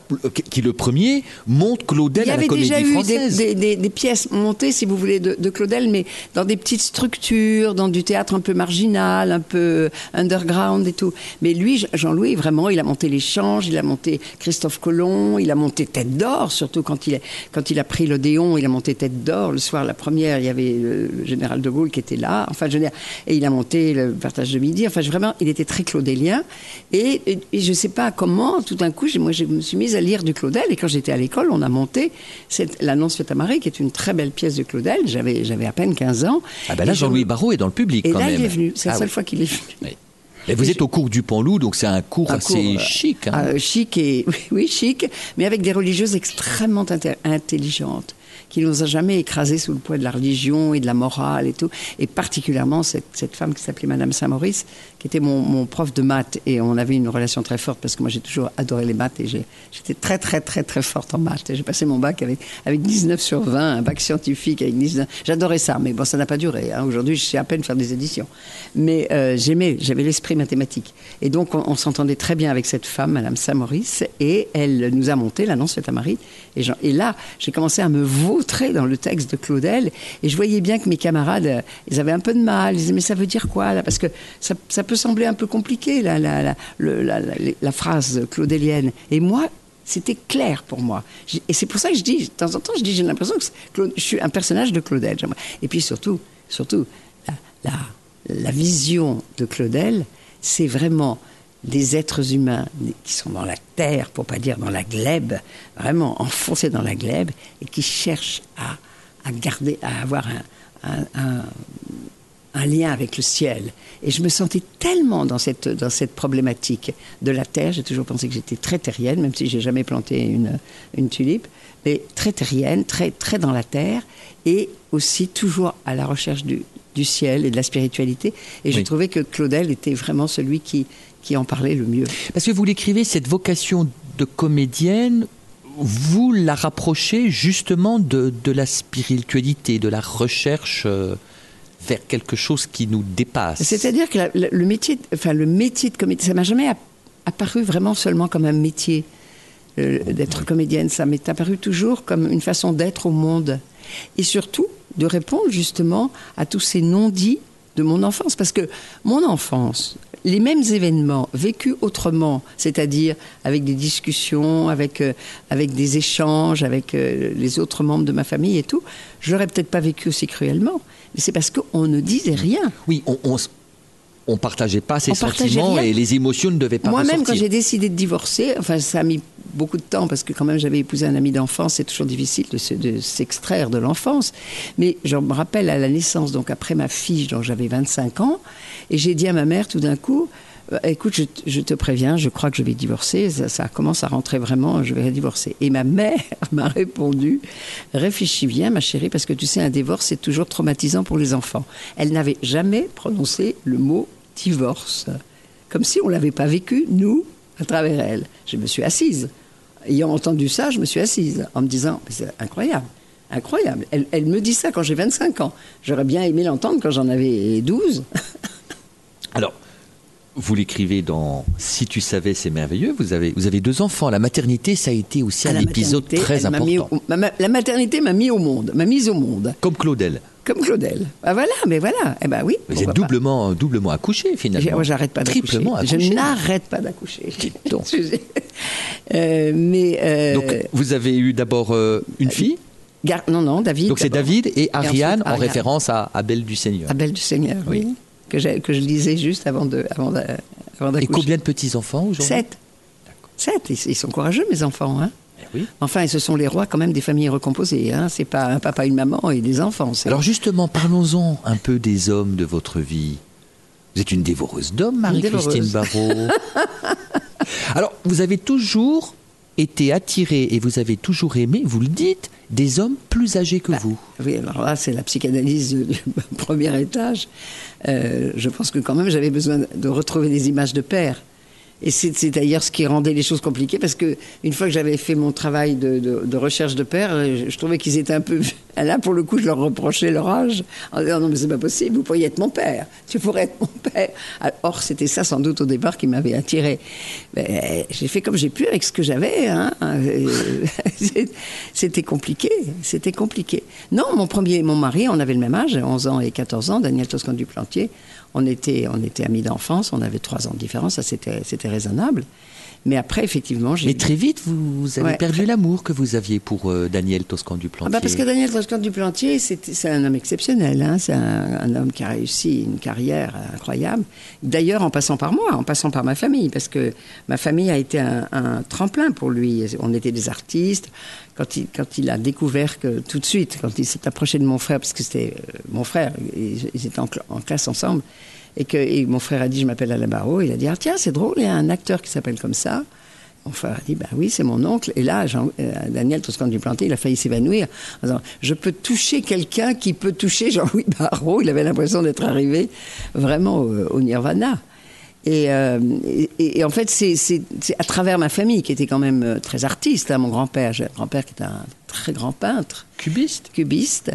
qui le premier monte Claudel Il y à la avait comédie déjà eu des, française. des- des- des pièces montées, si vous voulez, de, de Claudel, mais dans des petites structures, dans du théâtre un peu marginal, un peu underground et tout. Mais lui, Jean-Louis, vraiment, il a monté Les Changes, il a monté Christophe Colomb, il a monté Tête d'Or, surtout quand il, quand il a pris l'Odéon, il a monté Tête d'Or. Le soir, la première, il y avait le, le général de Gaulle qui était là. Enfin, et il a monté le partage de midi. Enfin, je- vraiment, il était très claudélien. Et, et, et je sais pas comment, tout d'un coup, moi, je me suis mise à lire du Claudel. Et quand j'étais à l'école, on a monté l'annonce faite à Marie, qui est une très belle pièce de Claudel. J'avais, j'avais à peine 15 ans. Ah ben là, Jean-Louis Jean- Barrault est dans le public Et quand là, même. il est venu. C'est la Ah seule oui. fois qu'il est venu. Oui. Et vous êtes au cours du Panloup, donc c'est un cours Un assez cours, euh, chic. hein. euh, chic et [laughs] oui, oui, chic, mais avec des religieuses extrêmement intelligentes qui nous ont jamais écrasés sous le poids de la religion et de la morale et tout. Et particulièrement cette, femme qui s'appelait Madame Saint-Maurice, qui était mon, prof de maths. Et on avait une relation très forte parce que moi j'ai toujours adoré les maths et j'étais très très très très forte en maths. J'ai passé mon bac avec, avec 19 sur 20, un bac scientifique avec 19. J'adorais ça, mais bon, ça n'a pas duré. hein. Aujourd'hui, je sais à peine faire des éditions. Mais euh, j'aimais, j'avais l'esprit mathématique. Et donc, on, s'entendait très bien avec cette femme, Madame Saint-Maurice, et elle nous a monté l'annonce faite à Marie. Et, là, j'ai commencé à me vautrer dans le texte de Claudel. Et je voyais bien que mes camarades, euh, ils avaient un peu de mal. Ils disaient, mais ça veut dire quoi là? Parce que ça, ça, peut sembler un peu compliqué, la, la, la, la, la phrase claudelienne. Et moi, c'était clair pour moi. Et c'est pour ça que je dis, de temps en temps, je dis, j'ai l'impression que je suis un personnage de Claudel. Et puis surtout, surtout, la, la vision de Claudel, c'est vraiment des êtres humains qui sont dans la terre, pour pas dire dans la glèbe, vraiment enfoncés dans la glèbe, et qui cherchent à, à garder, à avoir un, un, un, lien avec le ciel. Et je me sentais tellement dans cette, dans cette problématique de la terre. J'ai toujours pensé que j'étais très terrienne, même si j'ai jamais planté une, une tulipe, mais très terrienne, très, très dans la terre, et aussi toujours à la recherche du, du ciel et de la spiritualité. Et j'ai trouvé que Claudel était vraiment celui qui, qui en parlait le mieux. Parce que vous l'écrivez, cette vocation de comédienne, vous la rapprochez justement de, de la spiritualité, de la recherche euh, vers quelque chose qui nous dépasse. C'est-à-dire que la, le, métier, enfin, le métier de comédienne, ça m'a jamais apparu vraiment seulement comme un métier euh, d'être comédienne, ça m'est apparu toujours comme une façon d'être au monde. Et surtout, de répondre justement à tous ces non-dits de mon enfance. Parce que mon enfance, les mêmes événements vécus autrement, c'est-à-dire avec des discussions, avec, euh, avec des échanges, avec euh, les autres membres de ma famille et tout, je l'aurais peut-être pas vécu aussi cruellement. Mais c'est parce qu'on ne disait rien. Oui, on, on partageait pas ses sentiments et les émotions ne devaient pas Moi-même, quand j'ai décidé de divorcer, enfin, ça a mis beaucoup de temps parce que quand même j'avais épousé un ami d'enfance, c'est toujours difficile de, s'extraire de l'enfance. Mais je me rappelle à la naissance, donc après ma fille, dont j'avais 25 ans, et j'ai dit à ma mère tout d'un coup, euh, écoute, je, je, te préviens, je crois que je vais divorcer, ça, ça, commence à rentrer vraiment, je vais divorcer. Et ma mère [laughs] m'a répondu, réfléchis bien ma chérie, parce que tu sais, un divorce, c'est toujours traumatisant pour les enfants. Elle n'avait jamais prononcé le mot divorce, comme si on ne l'avait pas vécu, nous, à travers elle. Je me suis assise. Ayant entendu ça, je me suis assise en me disant, c'est incroyable, incroyable. Elle, elle, me dit ça quand j'ai 25 ans. J'aurais bien aimé l'entendre quand j'en avais 12. [laughs] Alors, vous l'écrivez dans Si tu savais, c'est merveilleux. Vous avez, vous avez deux enfants. La maternité, ça a été aussi ah, un épisode très important. Au, ma, la maternité m'a mis au monde, m'a mise au monde. Comme Claudel. Comme Claudel. Ah voilà, mais voilà. Eh ben oui. Vous êtes doublement, pas. doublement accouché finalement. Moi, j'arrête pas d'accoucher. Triplement accouché. Je n'arrête pas d'accoucher. [laughs] euh, mais euh, donc vous avez eu d'abord euh, une fille? Gar non, non, David. Donc c'est David et Ariane en référence à Abel du Seigneur. Abel du Seigneur, oui. oui. Que, que, je lisais juste avant de, avant d'accoucher. Et combien de petits enfants aujourd'hui? Sept. Sept. Ils, ils sont courageux, mes enfants. Hein oui. Enfin, ce sont les rois quand même des familles recomposées. Hein. C'est pas un papa, une maman et des enfants. Alors justement, parlons-en un peu des hommes de votre vie. Vous êtes une dévoreuse d'hommes, Marie-Christine Barrault. [laughs] Alors, vous avez toujours été attirée et vous avez toujours aimé, vous le dites, des hommes plus âgés que bah, vous. Oui, alors là, c'est la psychanalyse du, [laughs] du premier étage. Euh, je pense que quand même, j'avais besoin de retrouver des images de père. Et c'est d'ailleurs ce qui rendait les choses compliquées parce que une fois que j'avais fait mon travail de, recherche de père, je, je trouvais qu'ils étaient un peu. [laughs] Là, pour le coup, je leur reprochais leur âge en disant non, mais c'est pas possible, vous pourriez être mon père, [laughs] tu pourrais être mon père. Or, c'était ça sans doute au départ qui m'avait attiré. J'ai fait comme j'ai pu avec ce que j'avais. Hein. [laughs] c'était compliqué, c'était compliqué. Non, mon premier, mon mari, on avait le même âge, 11 ans et 14 ans, Daniel Toscan du Plantier on était, on était amis d'enfance, on avait trois ans de différence, ça c'était, c'était raisonnable. Mais après, effectivement, j'ai. Mais très vite, vous, vous avez ouais, perdu l'amour que vous aviez pour euh, Daniel Toscan du Plantier. Ah bah parce que Daniel Toscan du Plantier, c'est, c'est un homme exceptionnel. Hein, c'est un, un, homme qui a réussi une carrière incroyable. D'ailleurs, en passant par moi, en passant par ma famille, parce que ma famille a été un, un tremplin pour lui. On était des artistes. Quand il, quand il a découvert que tout de suite, quand il s'est approché de mon frère, parce que c'était euh, mon frère, ils, ils étaient en, en classe ensemble. Et que et mon frère a dit, je m'appelle Alain Barrault. Il a dit, ah tiens, c'est drôle, il y a un acteur qui s'appelle comme ça. Mon frère a dit, ben oui, c'est mon oncle. Et là, Jean, euh, Daniel Toscan du Planté, il a failli s'évanouir en disant, je peux toucher quelqu'un qui peut toucher Jean-Louis Barrault. Il avait l'impression d'être arrivé vraiment au, au Nirvana. Et, euh, et, et, en fait, c'est à travers ma famille, qui était quand même euh, très artiste. Hein, mon grand-père, j'ai un grand-père qui était un très grand peintre. Cubiste Cubiste.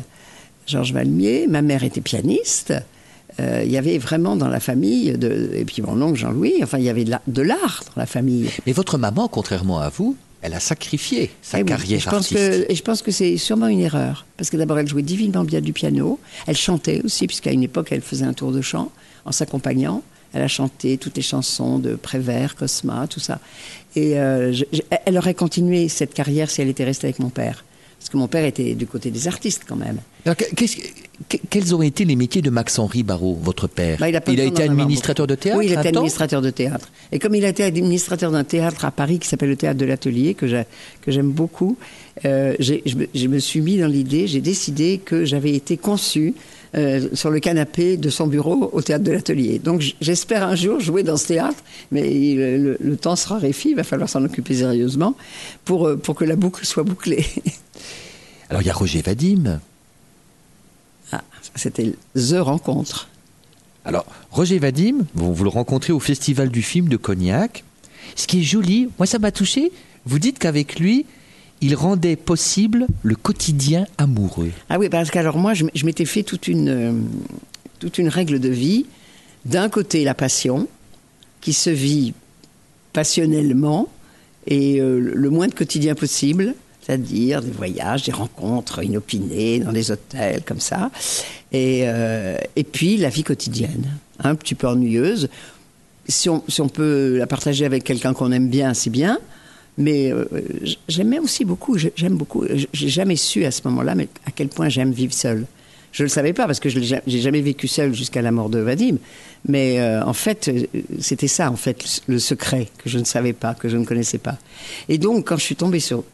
Georges Valmier. Ma mère était pianiste euh, il y avait vraiment dans la famille, de, et puis mon oncle Jean-Louis, enfin il y avait de l'art dans la famille. Mais votre maman, contrairement à vous, Elle a sacrifié sa Eh oui, carrière et je pense artistique. que, et je pense que c'est sûrement une erreur. Parce que d'abord, elle jouait divinement bien du piano. Elle chantait aussi, puisqu'à une époque, elle faisait un tour de chant en s'accompagnant. Elle a chanté toutes les chansons de Prévert, Cosma, tout ça. Et euh, je- je- elle aurait continué cette carrière si elle était restée avec mon père. Parce que mon père était du côté des artistes quand même. Alors, quels ont été les métiers de Max-Henri Barrault, votre père Bah, a le temps été administrateur de théâtre Oui, il était administrateur de théâtre. Et comme il a été administrateur d'un théâtre à Paris qui s'appelle le théâtre de l'Atelier, que j'ai- que j'aime beaucoup, euh, je, me, je me suis mis dans l'idée, j'ai décidé que j'avais été conçu euh, sur le canapé de son bureau au théâtre de l'Atelier. Donc j'espère un jour jouer dans ce théâtre, mais le, le temps sera réfi, il va falloir s'en occuper sérieusement pour, euh, pour que la boucle soit bouclée. [laughs] Alors, il y a Roger Vadim. Ah, C'était The Rencontre. Alors, Roger Vadim, vous, vous le rencontrez au Festival du film de Cognac. Ce qui est joli, moi ça m'a touché, vous dites qu'avec lui, il rendait possible le quotidien amoureux. Ah oui, parce qu'alors moi, je, m'étais fait toute une, euh, toute une règle de vie. D'un côté, la passion, qui se vit passionnellement, et euh, le moins de quotidien possible, c'est-à-dire des voyages, des rencontres inopinées dans des hôtels, comme ça. Et, euh, et puis, la vie quotidienne, hein, un petit peu ennuyeuse. Si on, si on peut la partager avec quelqu'un qu'on aime bien, c'est bien. Mais euh, j'aimais aussi beaucoup, j'ai- j'aime beaucoup. J'ai jamais su à ce moment-là à quel point j'aime vivre seul. Je ne le savais pas parce que je j'ai jamais vécu seul jusqu'à la mort de Vadim. Mais euh, en fait, euh, c'était ça, en fait, le secret que je ne savais pas, que je ne connaissais pas. Et donc, quand je suis tombée sur,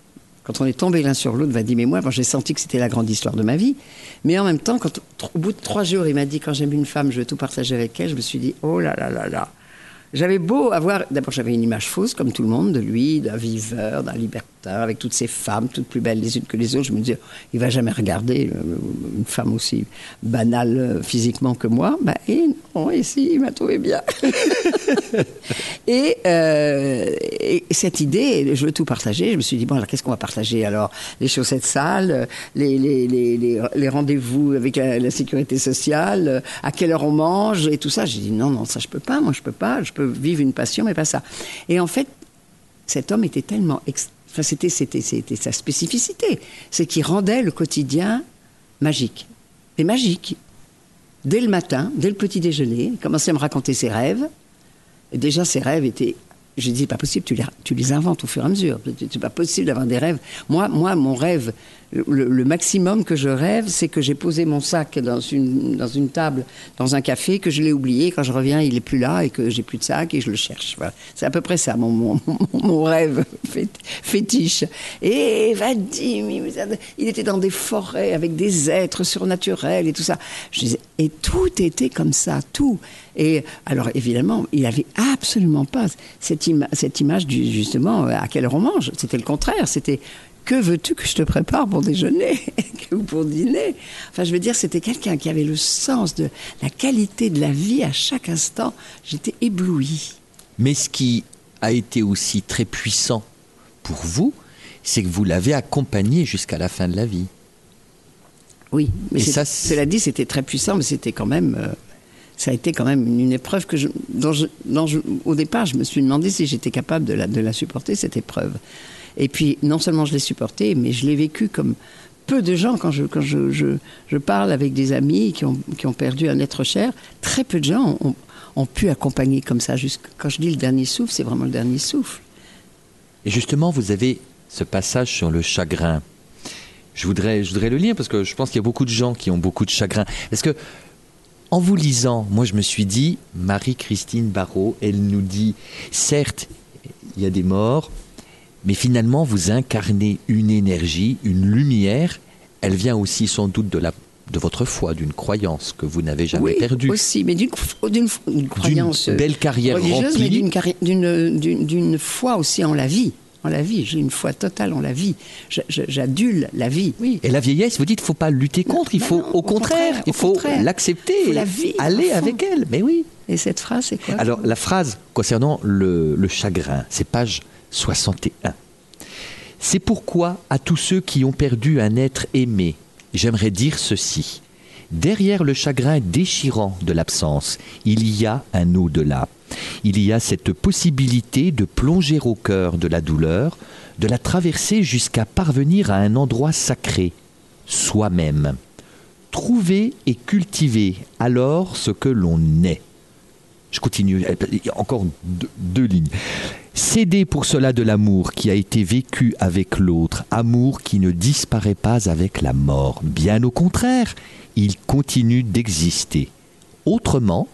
quand on est tombé l'un sur l'autre, Vadim et moi, bon, j'ai senti que c'était la grande histoire de ma vie. Mais en même temps, quand, au bout de trois jours, il m'a dit quand j'aime une femme, je veux tout partager avec elle, je me suis dit, oh là là là là. J'avais beau avoir. D'abord, j'avais une image fausse, comme tout le monde, de lui, d'un viveur, d'un libertin, avec toutes ces femmes, toutes plus belles les unes que les autres. Je me disais, il va jamais regarder euh, une femme aussi banale euh, physiquement que moi. Bah, et non, et si, il m'a trouvé bien. [laughs] et, euh, et cette idée, je veux tout partager. Je me suis dit, bon, alors qu'est-ce qu'on va partager? Alors, les chaussettes sales, les, rendez-vous avec la, sécurité sociale, à quelle heure on mange et tout ça. J'ai dit, non, non, ça, je peux pas. Moi, je peux pas. Vivre une passion, mais pas ça. Et en fait, cet homme était tellement. Enfin, c'était, c'était, c'était sa spécificité. C'est qu'il rendait le quotidien magique. Et magique. Dès le matin, dès le petit déjeuner, il commençait à me raconter ses rêves. Et déjà, ses rêves étaient. Je dis, pas possible, tu les, tu les inventes au fur et à mesure. C'est pas possible d'avoir des rêves. Moi, moi mon rêve, le, maximum que je rêve, c'est que j'ai posé mon sac dans une, dans une table, dans un café, que je l'ai oublié. Quand je reviens, il est plus là et que j'ai plus de sac et je le cherche. C'est à peu près ça, mon, mon, mon- rêve [laughs] fét- fétiche. Et Vadim, il- était dans des forêts avec des êtres surnaturels et tout ça. Je disais, et tout était comme ça, tout. Et alors, évidemment, il avait absolument pas cette, cette image du, justement, euh, à on mange. C'était le contraire. C'était, que veux-tu que je te prépare pour déjeuner [laughs] ou pour dîner? Enfin, je veux dire, c'était quelqu'un qui avait le sens de la qualité de la vie à chaque instant. J'étais éblouie. Mais ce qui a été aussi très puissant pour vous, c'est que vous l'avez accompagné jusqu'à la fin de la vie. Oui, mais ça, cela dit, c'était très puissant, mais c'était quand même. euh, ça a été quand même une, une épreuve que je, dont je, dont je- au départ, je me suis demandé si j'étais capable de la, de la supporter, cette épreuve. Et puis, non seulement je l'ai supportée, mais je l'ai vécue comme peu de gens, quand je, quand je, je, je parle avec des amis qui ont, qui ont perdu un être cher, très peu de gens ont, ont pu accompagner comme ça. Quand je dis le dernier souffle, c'est vraiment le dernier souffle. Et justement, vous avez ce passage sur le chagrin. Je voudrais, je voudrais le lire parce que je pense qu'il y a beaucoup de gens qui ont beaucoup de chagrin. Parce que, en vous lisant, moi je me suis dit, Marie-Christine Barrault, elle nous dit, certes, il y a des morts, mais finalement vous incarnez une énergie, une lumière. Elle vient aussi sans doute de, la, de votre foi, d'une croyance que vous n'avez jamais oui, perdue. aussi, mais d'une d'une- d'une croyance belle carrière religieuse, remplie. mais d'une foi aussi en la vie. En la vie, j'ai une foi totale en la vie. J'adule la vie. Oui. Et la vieillesse, vous dites, il faut pas lutter contre, il faut non, au au contraire, il au faut l'accepter, la aller avec elle. Mais oui. Et cette phrase, c'est quoi? Alors la phrase concernant le, le chagrin, c'est page 61. C'est pourquoi à tous ceux qui ont perdu un être aimé, j'aimerais dire ceci. Derrière le chagrin déchirant de l'absence, il y a un au-delà. il y a cette possibilité de plonger au cœur de la douleur, de la traverser jusqu'à parvenir à un endroit sacré, soi-même. Trouver et cultiver alors ce que l'on est. Je continue, a encore deux lignes. Céder pour cela de l'amour qui a été vécu avec l'autre, amour qui ne disparaît pas avec la mort. Bien au contraire, il continue d'exister. Autrement,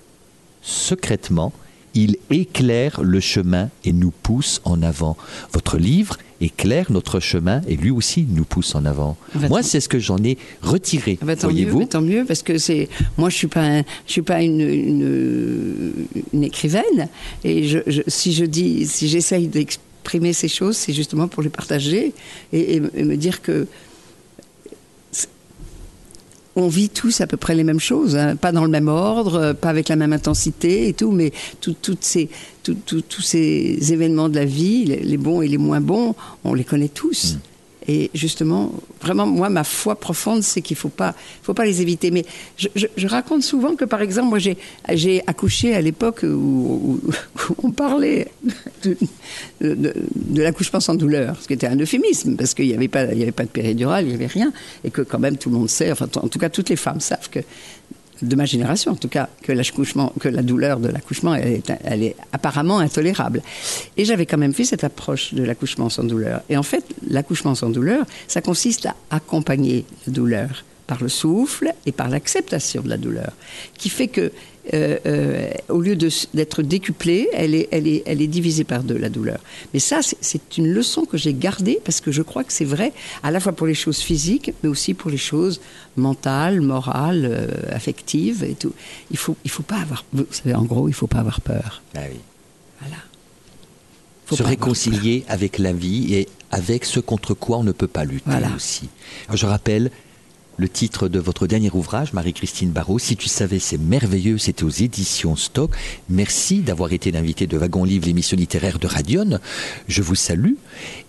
secrètement, il éclaire le chemin et nous pousse en avant. Votre livre éclaire notre chemin et lui aussi nous pousse en avant. Ah bah, Moi, c'est ce que j'en ai retiré. Ah bah, tant mieux, voyez-vous bah, tant mieux, parce que c'est moi je suis pas un- je suis pas une, une, une écrivaine et je, je- si je dis si j'essaye d'exprimer ces choses, c'est justement pour les partager et, et- et me dire que on vit tous à peu près les mêmes choses, hein, pas dans le même ordre, euh, pas avec la même intensité et tout, mais tout- toutes ces, tous ces événements de la vie, les, les bons et les moins bons, on les connaît tous. Et justement, vraiment, moi, ma foi profonde, c'est qu'il ne faut pas, faut pas les éviter. Mais je, raconte souvent que, par exemple, moi, j'ai, accouché à l'époque où, on parlait de, l'accouchement sans douleur, ce qui était un euphémisme, parce qu'il n'y avait, pas- avait pas de péridurale, il n'y avait rien, et que quand même tout le monde sait, enfin, en tout cas, toutes les femmes savent que de ma génération en tout cas, que l'accouchement, que la douleur de l'accouchement, elle est, elle est apparemment intolérable. Et j'avais quand même fait cette approche de l'accouchement sans douleur. Et en fait, l'accouchement sans douleur, ça consiste à accompagner la douleur par le souffle et par l'acceptation de la douleur, qui fait que euh, euh, au lieu d'être décuplée, elle est, elle, est, elle est divisée par deux, la douleur. Mais ça, c'est- une leçon que j'ai gardée parce que je crois que c'est vrai à la fois pour les choses physiques, mais aussi pour les choses mentales, morales, euh, affectives et tout. Il faut, il faut pas avoir, vous savez, en gros, il faut pas avoir peur. Ah oui. Voilà. Faut se réconcilier avec la vie et avec ce contre quoi on ne peut pas lutter Voilà. aussi. Alors, je rappelle le titre de votre dernier ouvrage, Marie-Christine Barrault, Si tu savais, c'est merveilleux, c'était aux éditions Stock. Merci d'avoir été l'invité de Wagon Livre, l'émission littéraire de Radion. Je vous salue.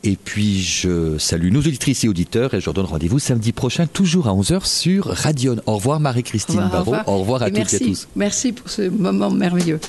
Et puis, je salue nos auditrices et auditeurs et je leur donne rendez-vous samedi prochain, toujours à 11h sur Radion. Au revoir Marie-Christine Au revoir, Barrault. Au revoir à Et toutes merci, et à tous. Merci pour ce moment merveilleux.